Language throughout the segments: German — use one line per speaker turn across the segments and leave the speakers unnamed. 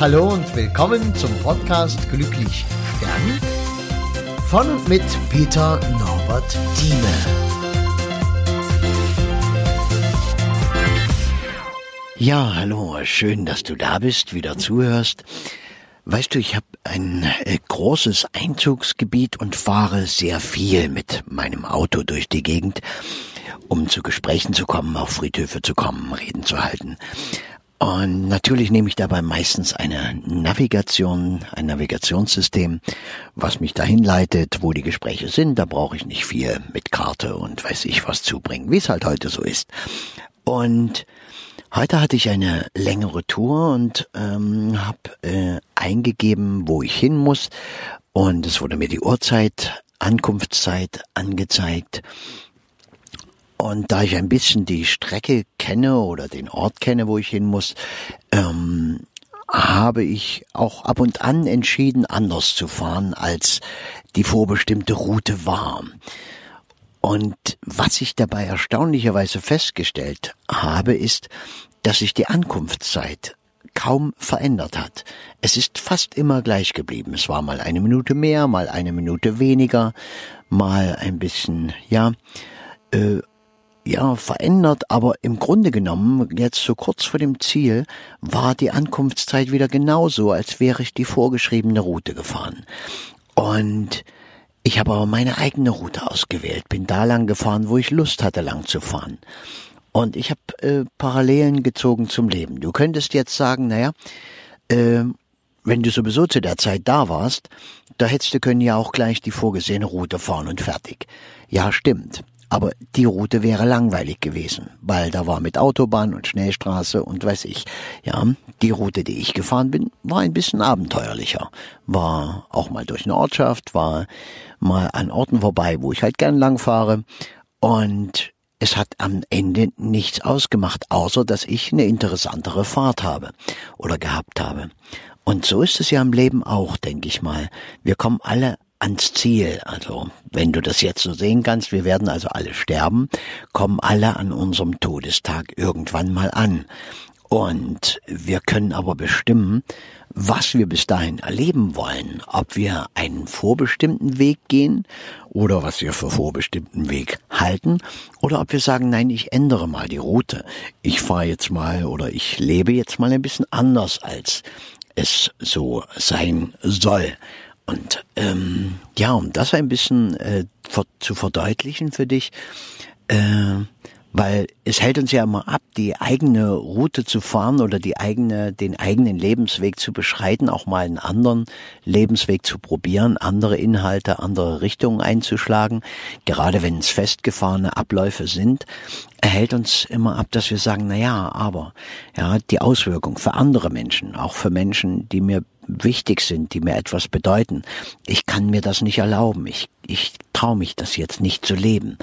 Hallo und willkommen zum Podcast Glücklich Stern von und mit Peter Norbert Thieme. Ja, hallo, schön, dass du da bist, wieder zuhörst. Weißt du, ich habe ein äh, großes Einzugsgebiet und fahre sehr viel mit meinem Auto durch die Gegend, um zu Gesprächen zu kommen, auf Friedhöfe zu kommen, Reden zu halten. Und natürlich nehme ich dabei meistens eine Navigation, ein Navigationssystem, was mich dahin leitet, wo die Gespräche sind. Da brauche ich nicht viel mit Karte und weiß ich was zubringen, wie es halt heute so ist. Und heute hatte ich eine längere Tour und ähm, habe äh, eingegeben, wo ich hin muss. Und es wurde mir die Uhrzeit, Ankunftszeit angezeigt. Und da ich ein bisschen die Strecke kenne oder den Ort kenne, wo ich hin muss, ähm, habe ich auch ab und an entschieden, anders zu fahren, als die vorbestimmte Route war. Und was ich dabei erstaunlicherweise festgestellt habe, ist, dass sich die Ankunftszeit kaum verändert hat. Es ist fast immer gleich geblieben. Es war mal eine Minute mehr, mal eine Minute weniger, mal ein bisschen, ja, äh, ja, verändert, aber im Grunde genommen, jetzt so kurz vor dem Ziel, war die Ankunftszeit wieder genauso, als wäre ich die vorgeschriebene Route gefahren. Und ich habe aber meine eigene Route ausgewählt, bin da lang gefahren, wo ich Lust hatte, lang zu fahren. Und ich habe äh, Parallelen gezogen zum Leben. Du könntest jetzt sagen, naja, äh, wenn du sowieso zu der Zeit da warst, da hättest du können ja auch gleich die vorgesehene Route fahren und fertig. Ja, stimmt. Aber die Route wäre langweilig gewesen, weil da war mit Autobahn und Schnellstraße und weiß ich. Ja, die Route, die ich gefahren bin, war ein bisschen abenteuerlicher. War auch mal durch eine Ortschaft, war mal an Orten vorbei, wo ich halt gern lang fahre. Und es hat am Ende nichts ausgemacht, außer dass ich eine interessantere Fahrt habe oder gehabt habe. Und so ist es ja im Leben auch, denke ich mal. Wir kommen alle ans Ziel. Also, wenn du das jetzt so sehen kannst, wir werden also alle sterben, kommen alle an unserem Todestag irgendwann mal an. Und wir können aber bestimmen, was wir bis dahin erleben wollen. Ob wir einen vorbestimmten Weg gehen oder was wir für vorbestimmten Weg halten oder ob wir sagen, nein, ich ändere mal die Route. Ich fahre jetzt mal oder ich lebe jetzt mal ein bisschen anders, als es so sein soll. Und ähm, ja, um das ein bisschen äh, zu verdeutlichen für dich, äh, weil es hält uns ja immer ab, die eigene Route zu fahren oder die eigene, den eigenen Lebensweg zu beschreiten, auch mal einen anderen Lebensweg zu probieren, andere Inhalte, andere Richtungen einzuschlagen. Gerade wenn es festgefahrene Abläufe sind, erhält uns immer ab, dass wir sagen, na ja, aber, ja, die Auswirkung für andere Menschen, auch für Menschen, die mir wichtig sind, die mir etwas bedeuten. Ich kann mir das nicht erlauben. Ich, ich traue mich das jetzt nicht zu leben.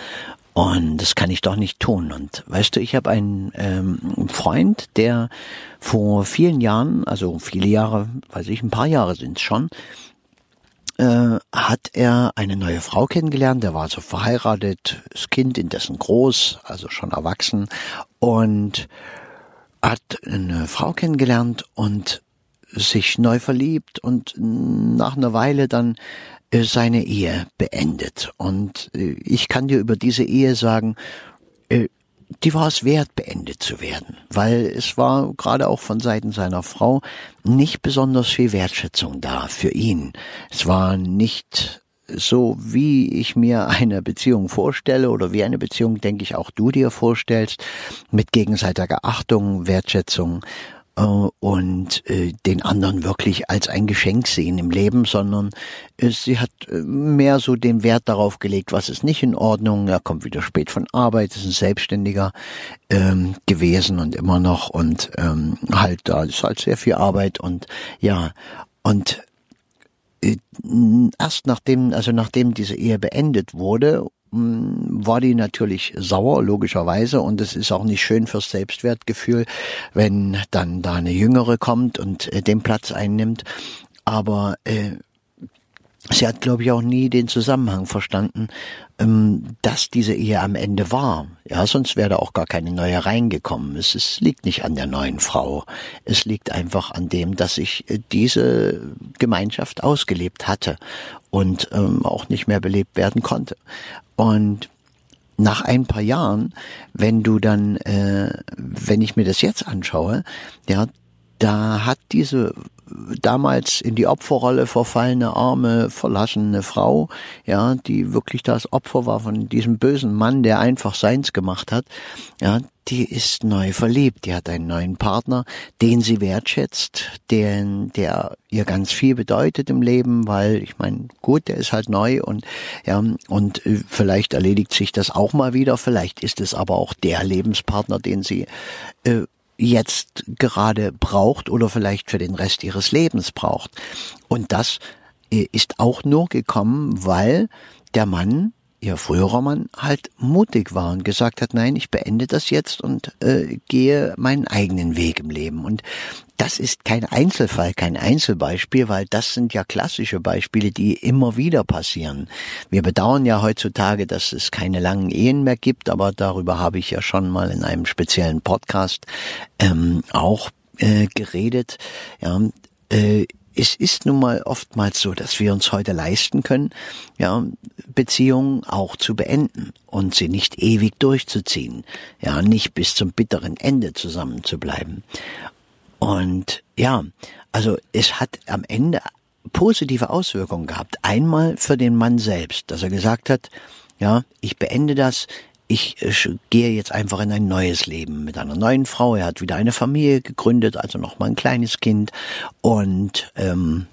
Und das kann ich doch nicht tun. Und weißt du, ich habe einen ähm, Freund, der vor vielen Jahren, also viele Jahre, weiß ich, ein paar Jahre sind es schon, äh, hat er eine neue Frau kennengelernt. Der war also verheiratet, das Kind indessen groß, also schon erwachsen und hat eine Frau kennengelernt und sich neu verliebt und nach einer Weile dann äh, seine Ehe beendet. Und äh, ich kann dir über diese Ehe sagen, äh, die war es wert, beendet zu werden, weil es war gerade auch von Seiten seiner Frau nicht besonders viel Wertschätzung da für ihn. Es war nicht so, wie ich mir eine Beziehung vorstelle oder wie eine Beziehung, denke ich, auch du dir vorstellst, mit gegenseitiger Achtung, Wertschätzung und äh, den anderen wirklich als ein Geschenk sehen im Leben, sondern äh, sie hat äh, mehr so den Wert darauf gelegt, was ist nicht in Ordnung. Er kommt wieder spät von Arbeit, ist ein Selbstständiger ähm, gewesen und immer noch und ähm, halt da ist halt sehr viel Arbeit und ja und äh, erst nachdem, also nachdem diese Ehe beendet wurde war die natürlich sauer, logischerweise. Und es ist auch nicht schön fürs Selbstwertgefühl, wenn dann da eine Jüngere kommt und äh, den Platz einnimmt. Aber äh, sie hat, glaube ich, auch nie den Zusammenhang verstanden, ähm, dass diese Ehe am Ende war. Ja, sonst wäre da auch gar keine neue reingekommen. Es, es liegt nicht an der neuen Frau. Es liegt einfach an dem, dass ich äh, diese Gemeinschaft ausgelebt hatte und ähm, auch nicht mehr belebt werden konnte. Und nach ein paar Jahren, wenn du dann, äh, wenn ich mir das jetzt anschaue, ja, da hat diese damals in die Opferrolle verfallene, arme, verlassene Frau, ja, die wirklich das Opfer war von diesem bösen Mann, der einfach seins gemacht hat, ja, die ist neu verliebt, die hat einen neuen Partner, den sie wertschätzt, den, der ihr ganz viel bedeutet im Leben, weil ich meine, gut, der ist halt neu und ja, und äh, vielleicht erledigt sich das auch mal wieder, vielleicht ist es aber auch der Lebenspartner, den sie äh, jetzt gerade braucht oder vielleicht für den Rest ihres Lebens braucht. Und das äh, ist auch nur gekommen, weil der Mann ihr früherer Mann halt mutig war und gesagt hat, nein, ich beende das jetzt und äh, gehe meinen eigenen Weg im Leben. Und das ist kein Einzelfall, kein Einzelbeispiel, weil das sind ja klassische Beispiele, die immer wieder passieren. Wir bedauern ja heutzutage, dass es keine langen Ehen mehr gibt, aber darüber habe ich ja schon mal in einem speziellen Podcast ähm, auch äh, geredet. Ja, äh, es ist nun mal oftmals so, dass wir uns heute leisten können, ja, Beziehungen auch zu beenden und sie nicht ewig durchzuziehen, ja, nicht bis zum bitteren Ende zusammen zu bleiben. Und ja, also es hat am Ende positive Auswirkungen gehabt. Einmal für den Mann selbst, dass er gesagt hat, ja, ich beende das, ich äh, gehe jetzt einfach in ein neues Leben mit einer neuen Frau. Er hat wieder eine Familie gegründet, also noch mal ein kleines Kind und ähm,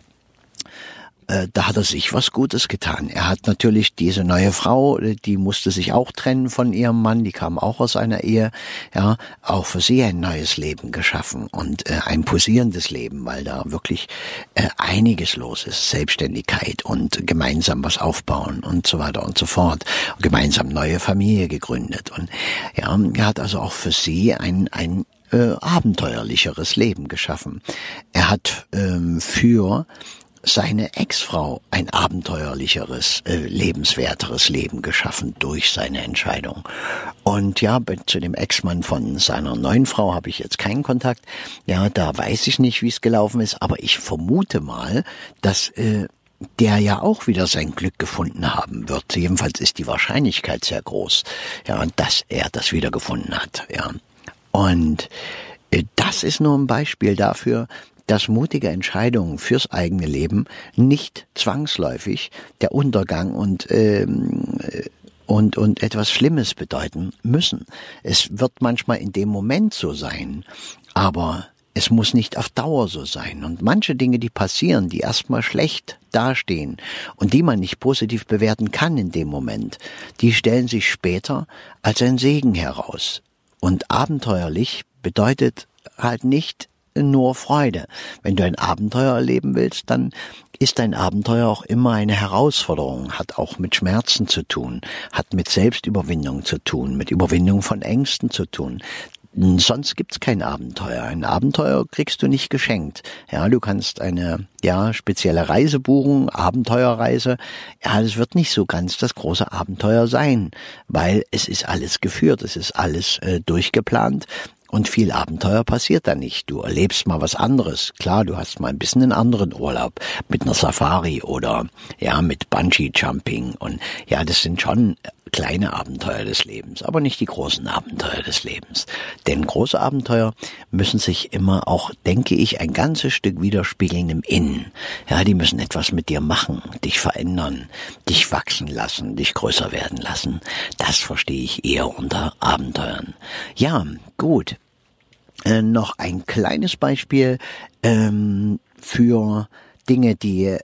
äh, da hat er sich was Gutes getan. Er hat natürlich diese neue Frau, die musste sich auch trennen von ihrem Mann, die kam auch aus einer Ehe, ja, auch für sie ein neues Leben geschaffen und äh, ein posierendes Leben, weil da wirklich äh, einiges los ist, Selbstständigkeit und gemeinsam was aufbauen und so weiter und so fort, gemeinsam neue Familie gegründet und ja, er hat also auch für sie ein ein äh, abenteuerlicheres Leben geschaffen. Er hat ähm, für seine Ex-Frau ein abenteuerlicheres, äh, lebenswerteres Leben geschaffen durch seine Entscheidung. Und ja, zu dem Ex-Mann von seiner neuen Frau habe ich jetzt keinen Kontakt. Ja, da weiß ich nicht, wie es gelaufen ist, aber ich vermute mal, dass äh, der ja auch wieder sein Glück gefunden haben wird. Jedenfalls ist die Wahrscheinlichkeit sehr groß, ja, dass er das wieder gefunden hat, ja. Und äh, das ist nur ein Beispiel dafür, dass mutige Entscheidungen fürs eigene Leben nicht zwangsläufig der Untergang und ähm, und, und etwas Schlimmes bedeuten müssen. Es wird manchmal in dem Moment so sein, aber es muss nicht auf Dauer so sein. Und manche Dinge, die passieren, die erstmal schlecht dastehen und die man nicht positiv bewerten kann in dem Moment, die stellen sich später als ein Segen heraus. Und abenteuerlich bedeutet halt nicht nur Freude. Wenn du ein Abenteuer erleben willst, dann ist ein Abenteuer auch immer eine Herausforderung, hat auch mit Schmerzen zu tun, hat mit Selbstüberwindung zu tun, mit Überwindung von Ängsten zu tun. Sonst gibt's kein Abenteuer. Ein Abenteuer kriegst du nicht geschenkt. Ja, du kannst eine ja spezielle Reise buchen, Abenteuerreise. Ja, das wird nicht so ganz das große Abenteuer sein, weil es ist alles geführt, es ist alles äh, durchgeplant. Und viel Abenteuer passiert da nicht. Du erlebst mal was anderes. Klar, du hast mal ein bisschen einen anderen Urlaub mit einer Safari oder ja mit Bungee Jumping und ja, das sind schon kleine Abenteuer des Lebens, aber nicht die großen Abenteuer des Lebens. Denn große Abenteuer müssen sich immer auch, denke ich, ein ganzes Stück widerspiegeln im Innen. Ja, die müssen etwas mit dir machen, dich verändern, dich wachsen lassen, dich größer werden lassen. Das verstehe ich eher unter Abenteuern. Ja, gut. Äh, noch ein kleines Beispiel ähm, für Dinge, die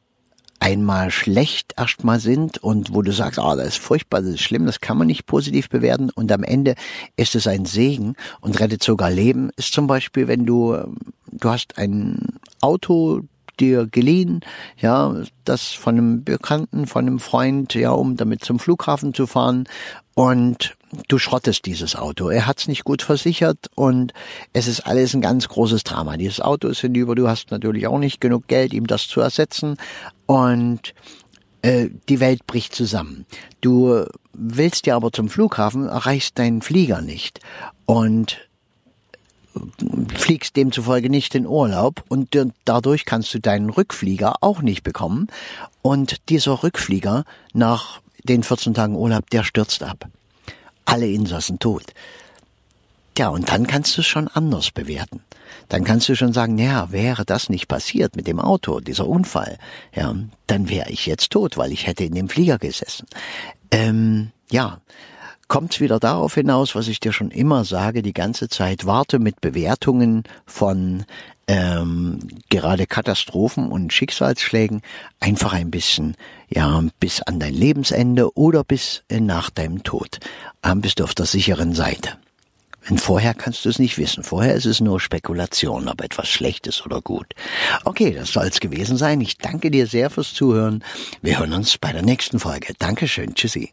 einmal schlecht erstmal sind und wo du sagst, ah, oh, das ist furchtbar, das ist schlimm, das kann man nicht positiv bewerten und am Ende ist es ein Segen und rettet sogar Leben, ist zum Beispiel, wenn du, du hast ein Auto, dir geliehen, ja, das von einem Bekannten, von einem Freund, ja, um damit zum Flughafen zu fahren und du schrottest dieses Auto. Er hat's nicht gut versichert und es ist alles ein ganz großes Drama. Dieses Auto ist hinüber, du hast natürlich auch nicht genug Geld, ihm das zu ersetzen und äh, die Welt bricht zusammen. Du willst ja aber zum Flughafen, erreichst deinen Flieger nicht und fliegst demzufolge nicht in Urlaub und dadurch kannst du deinen Rückflieger auch nicht bekommen und dieser Rückflieger nach den 14 Tagen Urlaub, der stürzt ab. Alle Insassen tot. Ja, und dann kannst du es schon anders bewerten. Dann kannst du schon sagen, ja, wäre das nicht passiert mit dem Auto, dieser Unfall, ja, dann wäre ich jetzt tot, weil ich hätte in dem Flieger gesessen. Ähm, ja, kommt's wieder darauf hinaus, was ich dir schon immer sage, die ganze Zeit, warte mit Bewertungen von ähm, gerade Katastrophen und Schicksalsschlägen einfach ein bisschen, ja, bis an dein Lebensende oder bis äh, nach deinem Tod. Ähm, bist du auf der sicheren Seite. Denn vorher kannst du es nicht wissen. Vorher ist es nur Spekulation, ob etwas schlecht ist oder gut. Okay, das soll's gewesen sein. Ich danke dir sehr fürs Zuhören. Wir hören uns bei der nächsten Folge. Dankeschön. Tschüssi.